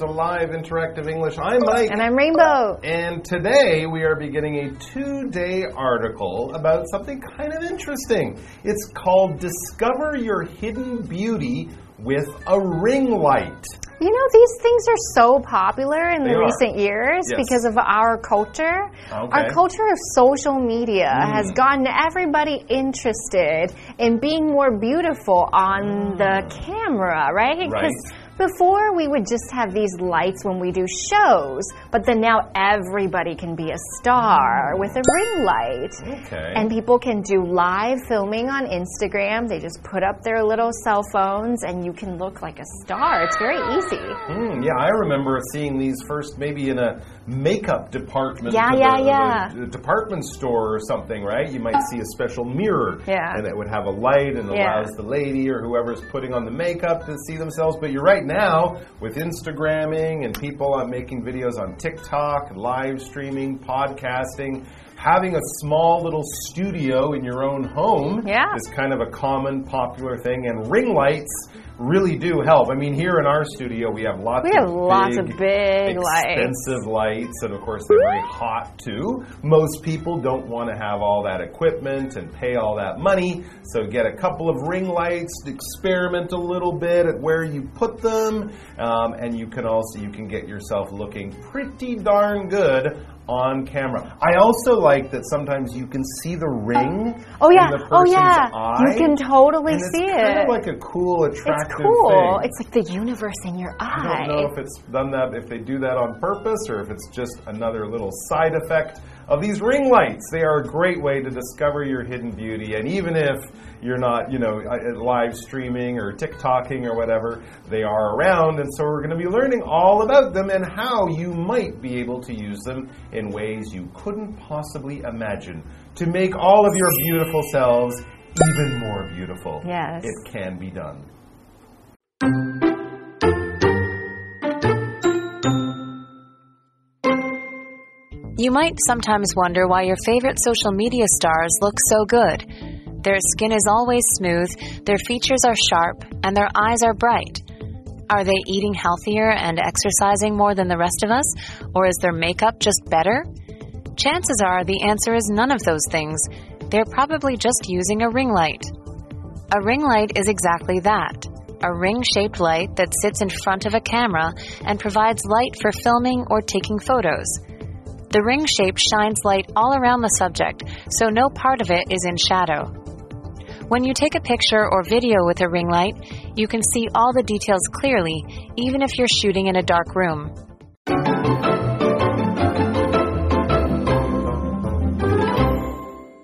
to Live Interactive English. I'm Mike. And I'm Rainbow. And today we are beginning a two day article about something kind of interesting. It's called Discover Your Hidden Beauty with a Ring Light. You know, these things are so popular in They the are. recent years Yes. because of our culture. Okay. Our culture of social media Mm. has gotten everybody interested in being more beautiful on the camera, right? Right. Before we would just have these lights when we do shows, but then now everybody can be a star with a ring light. Okay. And people can do live filming on Instagram. They just put up their little cell phones and you can look like a star. It's very easy. Hmm, yeah, I remember seeing these first maybe in a makeup department. Yeah, yeah, yeah. a department store or something, right? You might see a special mirror. Yeah. And it would have a light and Yeah. allows the lady or whoever's putting on the makeup to see themselves. But you're right now with Instagramming and people uh, making videos on TikTok, live streaming, podcasting. Having a small little studio in your own home Yeah. is kind of a common, popular thing, and ring lights really do help. I mean, here in our studio, we have lots We of have lots of big lights. expensive lights, and of course, they're very hot too. Most people don't want to have all that equipment and pay all that money, so get a couple of ring lights, experiment a little bit at where you put them, um, and you can also you can get yourself looking pretty darn good on camera. I also like that sometimes you can see the oh. ring. Oh yeah. Oh yeah. eye, You can totally and it's see kind it. of like a cool, attractive it's cool. thing. It's like the universe in your eye. I don't know if it's done that, if they do that on purpose, or if it's just another little side effect of these ring lights. They are a great way to discover your hidden beauty, and even if you're not, you know, uh, live streaming or TikToking or whatever, they are around, and so we're going to be learning all about them and how you might be able to use them in ways you couldn't possibly imagine to make all of your beautiful selves even more beautiful. Yes. It can be done. You might sometimes wonder why your favorite social media stars look so good. Their skin is always smooth, their features are sharp, and their eyes are bright. Are they eating healthier and exercising more than the rest of us, or is their makeup just better? Chances are the answer is none of those things. They're probably just using a ring light. A ring light is exactly that a ring shaped light that sits in front of a camera and provides light for filming or taking photos. The ring shape shines light all around the subject, so no part of it is in shadow. When you take a picture or video with a ring light, you can see all the details clearly, even if you're shooting in a dark room.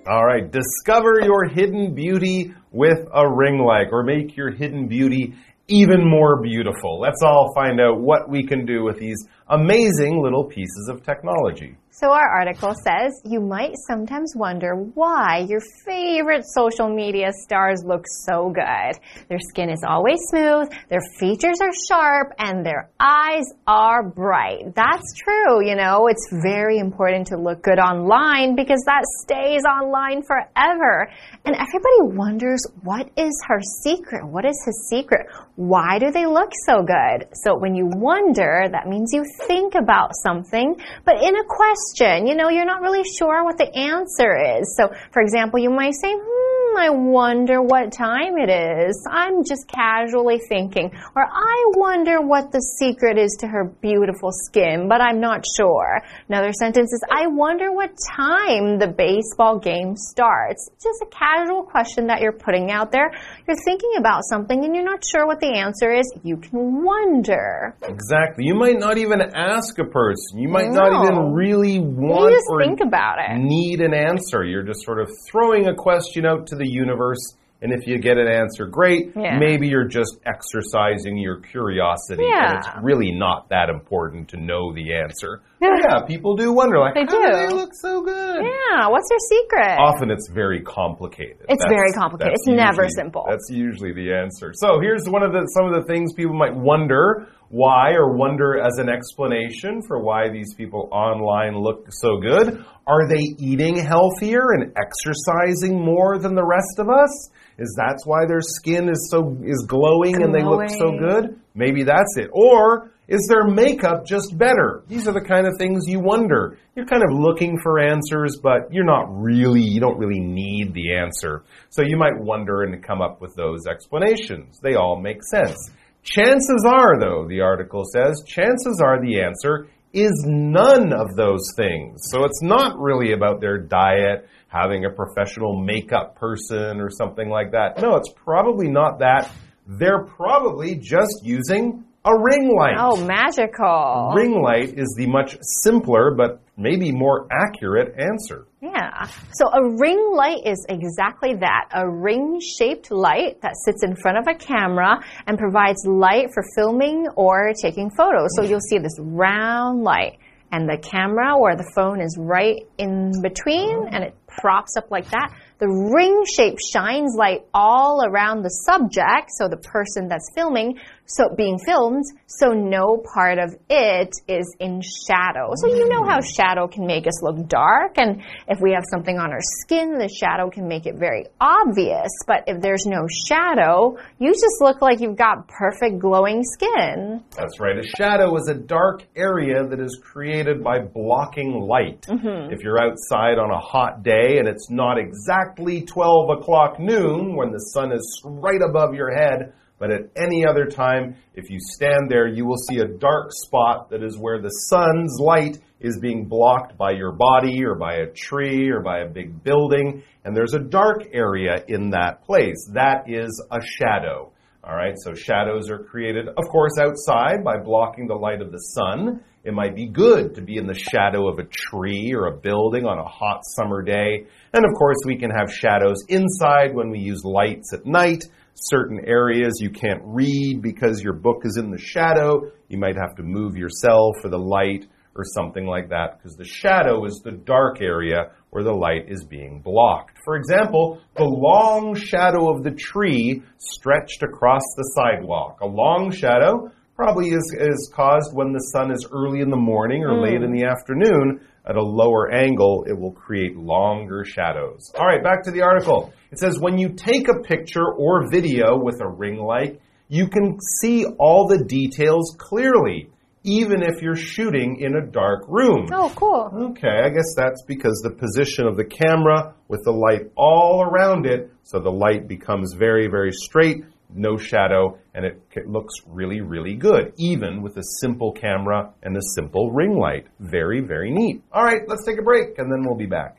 All right, discover your hidden beauty with a ring light or make your hidden beauty even more beautiful. Let's all find out what we can do with these amazing little pieces of technology. So, our article says you might sometimes wonder why your favorite social media stars look so good. Their skin is always smooth, their features are sharp, and their eyes are bright. That's true, you know, it's very important to look good online because that stays online forever. And everybody wonders what is her secret? What is his secret? Why do they look so good? So, when you wonder, that means you think about something, but in a question, you know, you're not really sure what the answer is. So, for example, you might say, hmm, I wonder what time it is. I'm just casually thinking. Or I wonder what the secret is to her beautiful skin, but I'm not sure. Another sentence is, I wonder what time the baseball game starts. Just a casual question that you're putting out there. You're thinking about something and you're not sure what the answer is. You can wonder. Exactly. You might not even ask a person. You might not even really You want just or think about it. need an answer. You're just sort of throwing a question out to the universe. And if you get an answer, great. Yeah. Maybe you're just exercising your curiosity. And it's really not that important to know the answer. yeah, people do wonder, like, They oh, how do. do. they look so good? Yeah, what's their secret? Often it's very complicated. It's very complicated. that's It's never simple. That's usually the answer. So here's one of the some of the things people might wonder why or wonder as an explanation for why these people online look so good. Are they eating healthier and exercising more than the rest of us? Is that's why their skin is so is glowing, and they look so good? Maybe that's it. Or is their makeup just better? These are the kind of things you wonder. You're kind of looking for answers, but you're not really, you don't really need the answer. So you might wonder and come up with those explanations. They all make sense. Chances are, though, the article says, chances are the answer is none of those things. So it's not really about their diet, having a professional makeup person or something like that. No, it's probably not that. They're probably just using a ring light. oh, magical. Ring light is the much simpler but maybe more accurate answer. Yeah. So a ring light is exactly that a ring shaped light that sits in front of a camera and provides light for filming or taking photos. So you'll see this round light, and the camera or the phone is right in between and it props up like that. The ring shape shines light all around the subject, so the person that's filming, so being filmed, so no part of it is in shadow. So you know how shadow can make us look dark, and if we have something on our skin, the shadow can make it very obvious. But if there's no shadow, you just look like you've got perfect glowing skin. That's right. A shadow is a dark area that is created by blocking light. Mm-hmm. If you're outside on a hot day and it's not exactly 12 o'clock noon when the sun is right above your head, but at any other time, if you stand there, you will see a dark spot that is where the sun's light is being blocked by your body or by a tree or by a big building, and there's a dark area in that place. That is a shadow. All right, so shadows are created, of course, outside by blocking the light of the sun. It might be good to be in the shadow of a tree or a building on a hot summer day. And of course, we can have shadows inside when we use lights at night. Certain areas you can't read because your book is in the shadow. You might have to move yourself for the light or something like that because the shadow is the dark area where the light is being blocked. For example, the long shadow of the tree stretched across the sidewalk. A long shadow probably is, is caused when the sun is early in the morning or late in hmm. the afternoon. At a lower angle, it will create longer shadows. All right, back to the article. It says when you take a picture or video with a ring light, you can see all the details clearly, even if you're shooting in a dark room. Oh, cool. Okay, I guess that's because the position of the camera with the light all around it, so the light becomes very, very straight, no shadow, and it c- looks really, really good, even with a simple camera and a simple ring light. Very, very neat. All right, let's take a break, and then we'll be back.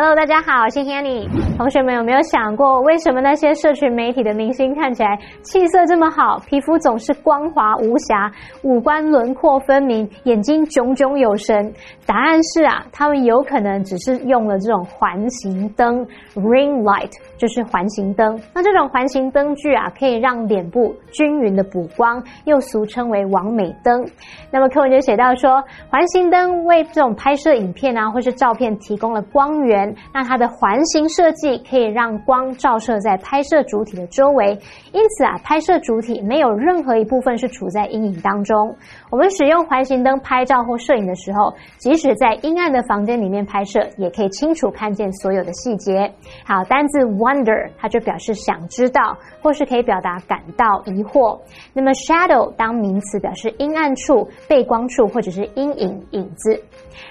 Hello，大家好，我是 Hanny。同学们有没有想过，为什么那些社群媒体的明星看起来气色这么好，皮肤总是光滑无瑕，五官轮廓分明，眼睛炯炯有神？答案是啊，他们有可能只是用了这种环形灯 （ring light），就是环形灯。那这种环形灯具啊，可以让脸部均匀的补光，又俗称为完美灯。那么课文就写到说，环形灯为这种拍摄影片啊或是照片提供了光源。那它的环形设计可以让光照射在拍摄主体的周围，因此啊，拍摄主体没有任何一部分是处在阴影当中。我们使用环形灯拍照或摄影的时候，即使在阴暗的房间里面拍摄，也可以清楚看见所有的细节。好，单字 wonder 它就表示想知道，或是可以表达感到疑惑。那么 shadow 当名词表示阴暗处、背光处或者是阴影、影子。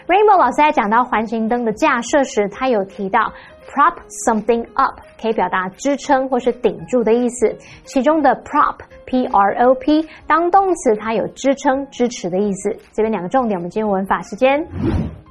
Rainbow 老师在讲到环形灯的架设时，他有提到 prop something up 可以表达支撑或是顶住的意思。其中的 prop p r o p 当动词，它有支撑、支持的意思。这边两个重点，我们进入文法时间。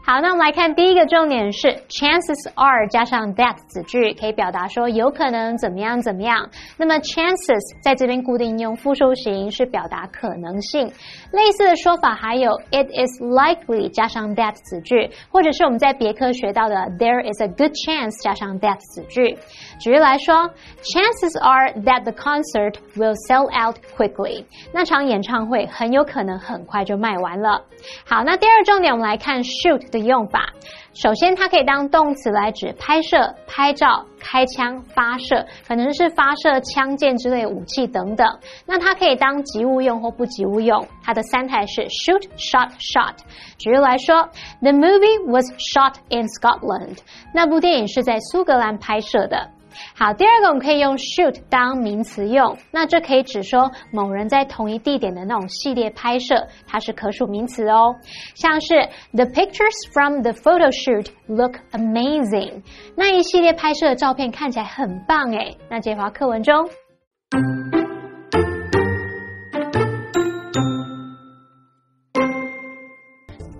好，那我们来看第一个重点是 chances are 加上 that 子句，可以表达说有可能怎么样怎么样。那么 chances 在这边固定用复数形，是表达可能性。类似的说法还有 it is likely 加上 that 子句，或者是我们在别科学到的 there is a good chance 加上 that 子句。举例来说，chances are that the concert will sell out quickly。那场演唱会很有可能很快就卖完了。好，那第二重点我们来看 shoot。的用法，首先它可以当动词来指拍摄、拍照、开枪、发射，可能是发射枪剑之类武器等等。那它可以当及物用或不及物用。它的三态是 shoot、shot、shot。举例来说，The movie was shot in Scotland。那部电影是在苏格兰拍摄的。好，第二个我们可以用 shoot 当名词用，那这可以指说某人在同一地点的那种系列拍摄，它是可数名词哦。像是 The pictures from the photo shoot look amazing，那一系列拍摄的照片看起来很棒诶。那这话课文中。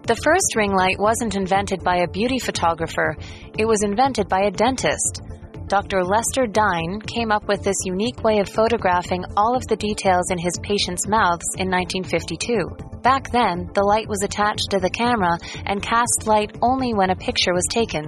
The first ring light wasn't invented by a beauty photographer, it was invented by a dentist. Dr. Lester Dine came up with this unique way of photographing all of the details in his patients' mouths in 1952. Back then, the light was attached to the camera and cast light only when a picture was taken.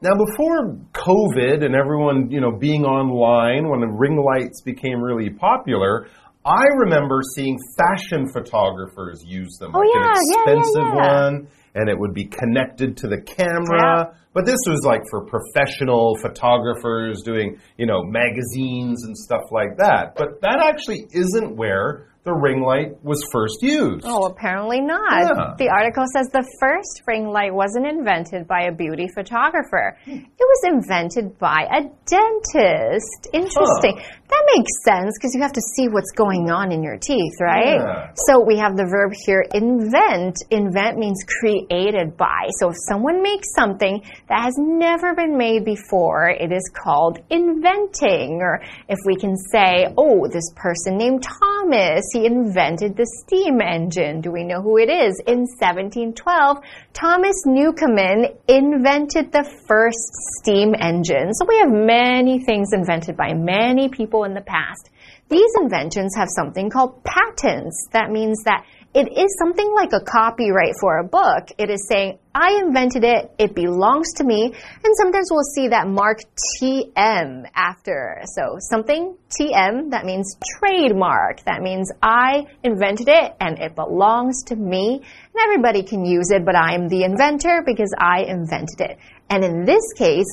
Now, before COVID and everyone, you know, being online when the ring lights became really popular, I remember seeing fashion photographers use them. Oh, like yeah, an expensive yeah, yeah. one, and it would be connected to the camera. But this was like for professional photographers doing, you know, magazines and stuff like that. But that actually isn't where the ring light was first used. Oh, apparently not. Yeah. The article says the first ring light wasn't invented by a beauty photographer. It was invented by a dentist. Interesting. That makes sense because you have to see what's going on in your teeth, right? Yeah. So we have the verb here invent. Invent means created by. So if someone makes something that has never been made before, it is called inventing. Or if we can say, oh, this person named Thomas, he invented the steam engine. Do we know who it is? In 1712, Thomas Newcomen invented the first steam engine. So we have many things invented by many people in the past. These inventions have something called patents. That means that it is something like a copyright for a book. It is saying, I invented it, it belongs to me, and sometimes we'll see that mark TM after. So something TM, that means trademark. That means I invented it and it belongs to me. And everybody can use it, but I'm the inventor because I invented it. And in this case,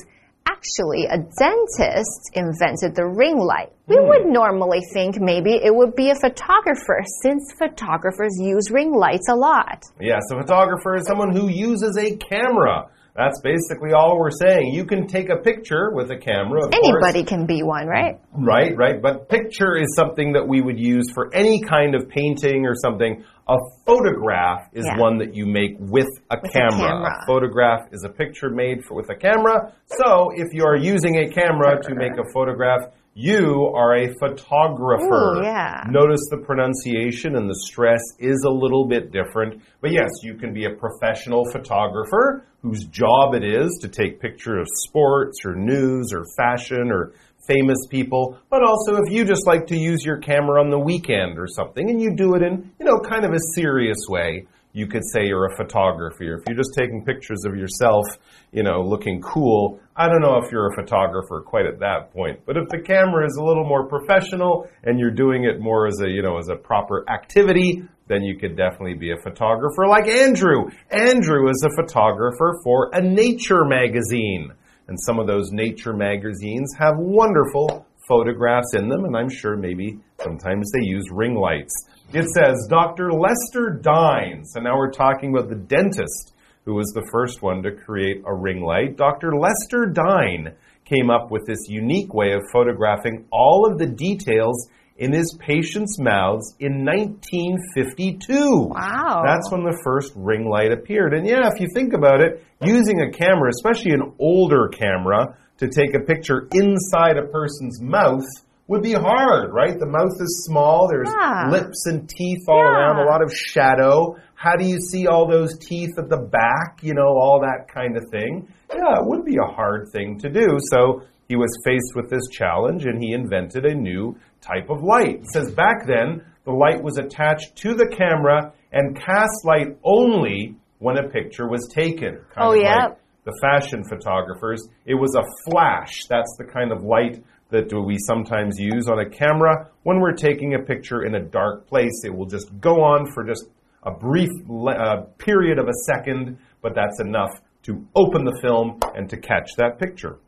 actually a dentist invented the ring light. We hmm. would normally think maybe it would be a photographer since photographers use ring lights a lot. Yes, a photographer is someone who uses a camera. That's basically all we're saying. You can take a picture with a camera. Of Anybody course. can be one, right? Right, right. But picture is something that we would use for any kind of painting or something. A photograph is Yeah. one that you make with a With a camera. camera. photograph is a picture made for, with a camera. So if you are using a camera to make a photograph, you are a photographer. Ooh, yeah. Notice the pronunciation and the stress is a little bit different. But yes, you can be a professional photographer whose job it is to take pictures of sports or news or fashion or famous people. But also if you just like to use your camera on the weekend or something and you do it in, you know, kind of a serious way, you could say you're a photographer. If you're just taking pictures of yourself, you know, looking cool, I don't know if you're a photographer quite at that point. But if the camera is a little more professional and you're doing it more as a, you know, as a proper activity, then you could definitely be a photographer like Andrew. Andrew is a photographer for a nature magazine. And some of those nature magazines have wonderful photographs in them, and I'm sure maybe sometimes they use ring lights. It says Dr. Lester Dine. So now we're talking about the dentist who was the first one to create a ring light. Dr. Lester Dine came up with this unique way of photographing all of the details in his patients' mouths in 1952. Wow. That's when the first ring light appeared. And yeah, if you think about it, using a camera, especially an older camera, to take a picture inside a person's mouth would be hard, right? The mouth is small, there's Yeah. lips and teeth all Yeah. around, a lot of shadow. How do you see all those teeth at the back? You know, all that kind of thing. Yeah, it would be a hard thing to do. So he was faced with this challenge and he invented a new type of light. It says back then, the light was attached to the camera and cast light only when a picture was taken. Oh, yeah. like the fashion photographers. It was a flash. That's the kind of light that we sometimes use on a camera when we're taking a picture in a dark place. It will just go on for just a brief uh, period of a second, but that's enough to open the film and to catch that picture.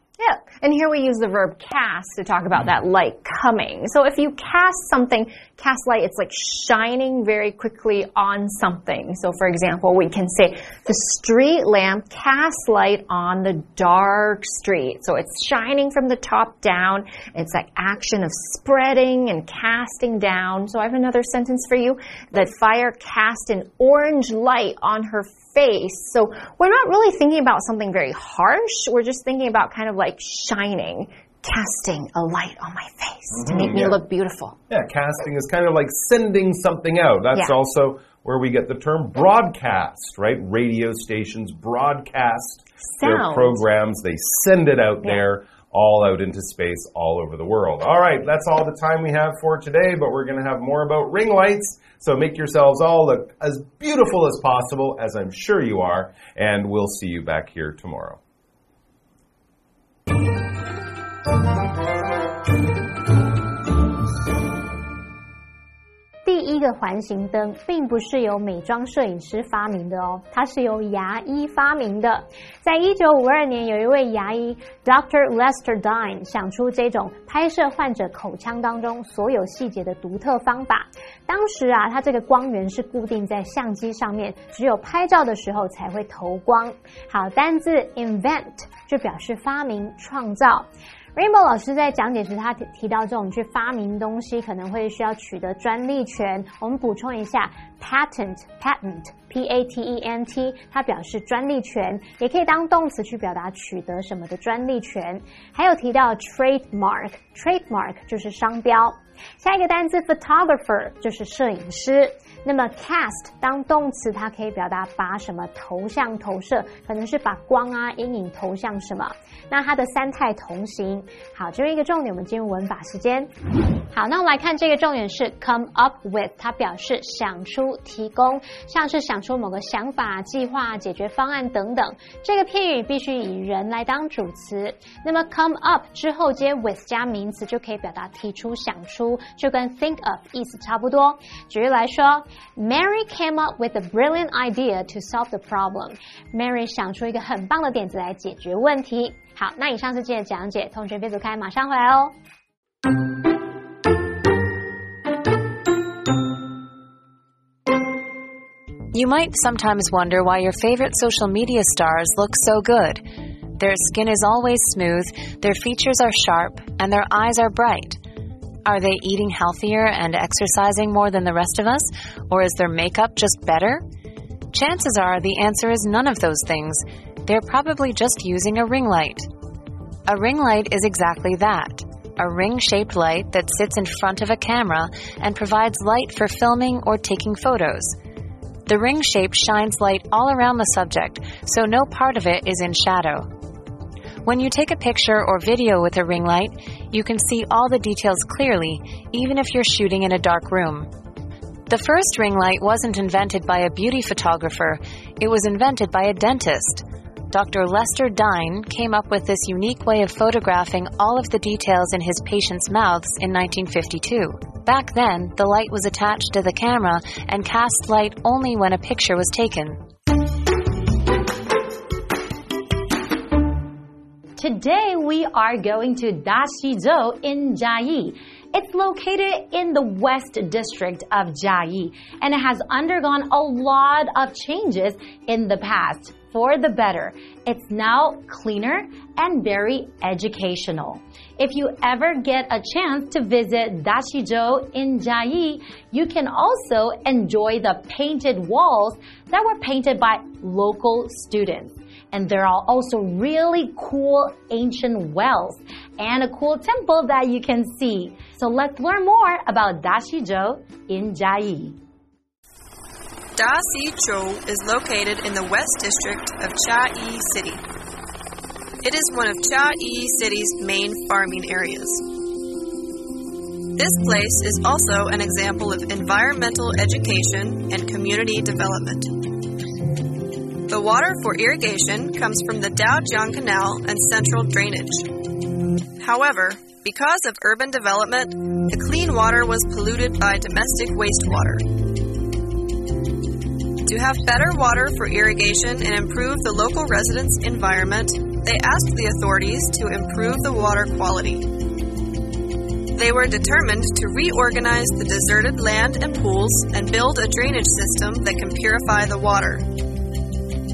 And here we use the verb cast to talk about that light coming. So if you cast something, cast light, it's like shining very quickly on something. So for example, we can say the street lamp casts light on the dark street. So it's shining from the top down. It's that action of spreading and casting down. So I have another sentence for you. That fire cast an orange light on her face. So we're not really thinking about something very harsh. We're just thinking about kind of like shining, casting a light on my face to make mm-hmm. me look beautiful. Yeah, casting is kind of like sending something out. That's Yeah. also where we get the term broadcast, right? Radio stations broadcast their programs, they send it out there. All out into space, all over the world. All right, that's all the time we have for today, but we're going to have more about ring lights. So make yourselves all look as beautiful as possible, as I'm sure you are, and we'll see you back here tomorrow. 一个环形灯并不是由美妆摄影师发明的哦，它是由牙医发明的。在一九五二年，有一位牙医 Dr. Lester Dine 想出这种拍摄患者口腔当中所有细节的独特方法。当时啊，它这个光源是固定在相机上面，只有拍照的时候才会投光。好，单字 invent 就表示发明、创造。Rainbow 老师在讲解时，他提提到这种去发明东西可能会需要取得专利权。我们补充一下，patent，patent，p a t e n t，它表示专利权，也可以当动词去表达取得什么的专利权。还有提到 trademark，trademark 就是商标。下一个单词 photographer 就是摄影师。那么 cast 当动词，它可以表达把什么投向、投射，可能是把光啊、阴影投向什么。那它的三态同形。好，这是一个重点，我们进入文法时间。好，那我们来看这个重点是 come up with，它表示想出、提供，像是想出某个想法、计划、解决方案等等。这个片语必须以人来当主词。那么 come up 之后接 with 加名词，就可以表达提出、想出，就跟 think of 意思差不多。举例来说，Mary came up with a brilliant idea to solve the problem。Mary 想出一个很棒的点子来解决问题。好，那以上是今天的讲解，同学别走开，马上回来哦。You might sometimes wonder why your favorite social media stars look so good. Their skin is always smooth, their features are sharp, and their eyes are bright. Are they eating healthier and exercising more than the rest of us? Or is their makeup just better? Chances are the answer is none of those things. They're probably just using a ring light. A ring light is exactly that a ring shaped light that sits in front of a camera and provides light for filming or taking photos. The ring shape shines light all around the subject, so no part of it is in shadow. When you take a picture or video with a ring light, you can see all the details clearly, even if you're shooting in a dark room. The first ring light wasn't invented by a beauty photographer, it was invented by a dentist. Dr. Lester Dine came up with this unique way of photographing all of the details in his patients' mouths in 1952. Back then, the light was attached to the camera and cast light only when a picture was taken. Today we are going to Dashizhou in Jiayi. It's located in the West District of Jiayi and it has undergone a lot of changes in the past for the better. It's now cleaner and very educational. If you ever get a chance to visit Dashizhou in Jiayi, you can also enjoy the painted walls that were painted by local students. And there are also really cool ancient wells and a cool temple that you can see. So let's learn more about Dashizhou in Jiayi. Dasichou is located in the West District of Chiayi City. It is one of Chiayi City's main farming areas. This place is also an example of environmental education and community development. The water for irrigation comes from the Daojiang Canal and central drainage. However, because of urban development, the clean water was polluted by domestic wastewater. To have better water for irrigation and improve the local residents' environment, they asked the authorities to improve the water quality. They were determined to reorganize the deserted land and pools and build a drainage system that can purify the water.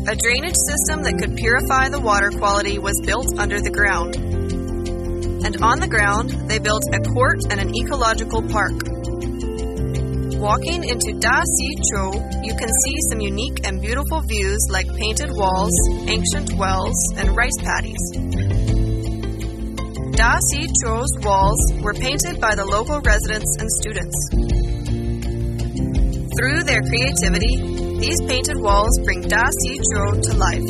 A drainage system that could purify the water quality was built under the ground. And on the ground, they built a court and an ecological park. Walking into Da Si Chou, you can see some unique and beautiful views like painted walls, ancient wells, and rice paddies. Da Si Chou's walls were painted by the local residents and students. Through their creativity, these painted walls bring Da Si Chou to life.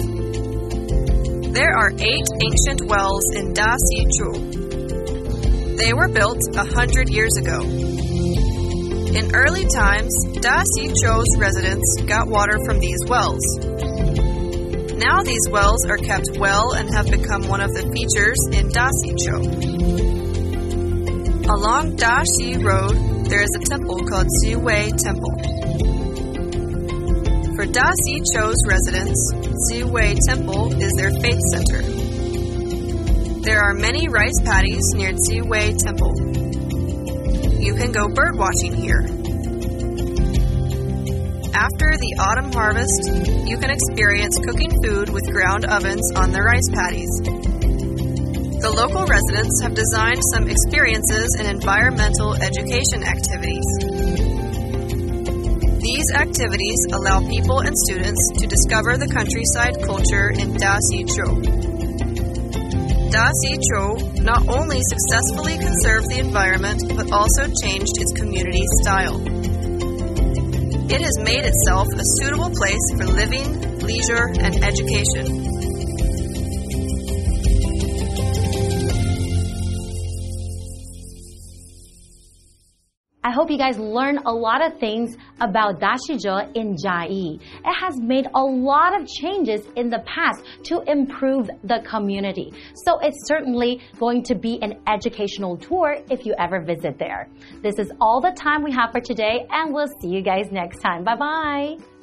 There are eight ancient wells in Da Si Chou. They were built a hundred years ago. In early times, Da Si Chou's residents got water from these wells. Now these wells are kept well and have become one of the features in Da Si Chou. Along Da Si Road, there is a temple called Ziwei Temple. For Da Si Chou's residents, Ziwei Temple is their faith center. There are many rice paddies near Ziwei Temple you can go bird watching here. After the autumn harvest, you can experience cooking food with ground ovens on the rice paddies. The local residents have designed some experiences and environmental education activities. These activities allow people and students to discover the countryside culture in Da Si Chou. Da Si Chou not only successfully conserved the environment but also changed its community style. It has made itself a suitable place for living, leisure, and education. Hope you guys learned a lot of things about Dashizhou in Jiayi. It has made a lot of changes in the past to improve the community. So it's certainly going to be an educational tour if you ever visit there. This is all the time we have for today and we'll see you guys next time. Bye bye.